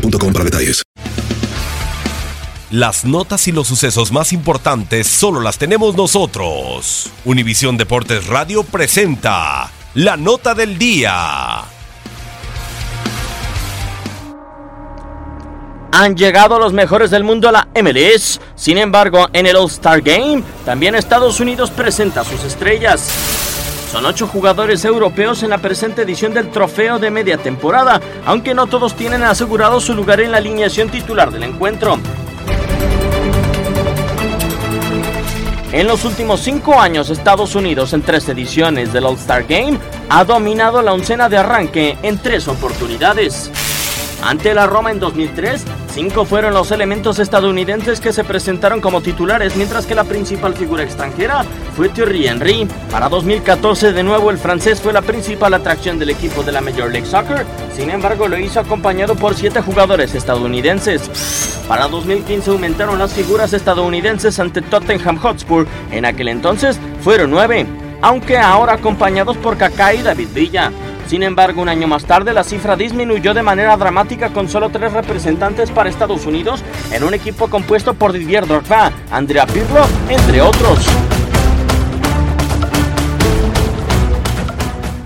para detalles. Las notas y los sucesos más importantes solo las tenemos nosotros. Univisión Deportes Radio presenta la nota del día. Han llegado los mejores del mundo a la MLS. Sin embargo, en el All-Star Game, también Estados Unidos presenta sus estrellas. Son ocho jugadores europeos en la presente edición del trofeo de media temporada, aunque no todos tienen asegurado su lugar en la alineación titular del encuentro. En los últimos cinco años, Estados Unidos en tres ediciones del All-Star Game ha dominado la oncena de arranque en tres oportunidades. Ante la Roma en 2003, cinco fueron los elementos estadounidenses que se presentaron como titulares, mientras que la principal figura extranjera fue Thierry Henry. Para 2014, de nuevo, el francés fue la principal atracción del equipo de la Major League Soccer, sin embargo, lo hizo acompañado por siete jugadores estadounidenses. Para 2015 aumentaron las figuras estadounidenses ante Tottenham Hotspur, en aquel entonces fueron nueve, aunque ahora acompañados por Kaká y David Villa. Sin embargo, un año más tarde la cifra disminuyó de manera dramática con solo tres representantes para Estados Unidos en un equipo compuesto por Didier Drogba, Andrea Pirlo, entre otros.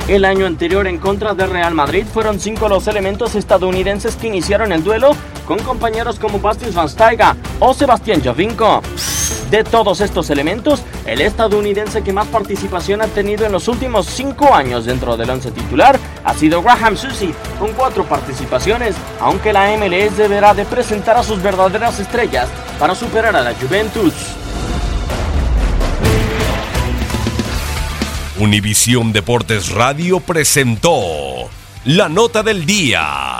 El año anterior en contra del Real Madrid fueron cinco los elementos estadounidenses que iniciaron el duelo con compañeros como Bastian Schweinsteiger o Sebastián Jovinko. De todos estos elementos, el estadounidense que más participación ha tenido en los últimos cinco años dentro del once titular ha sido Graham Susi, con cuatro participaciones, aunque la MLS deberá de presentar a sus verdaderas estrellas para superar a la Juventus. Univisión Deportes Radio presentó la nota del día.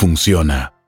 funciona.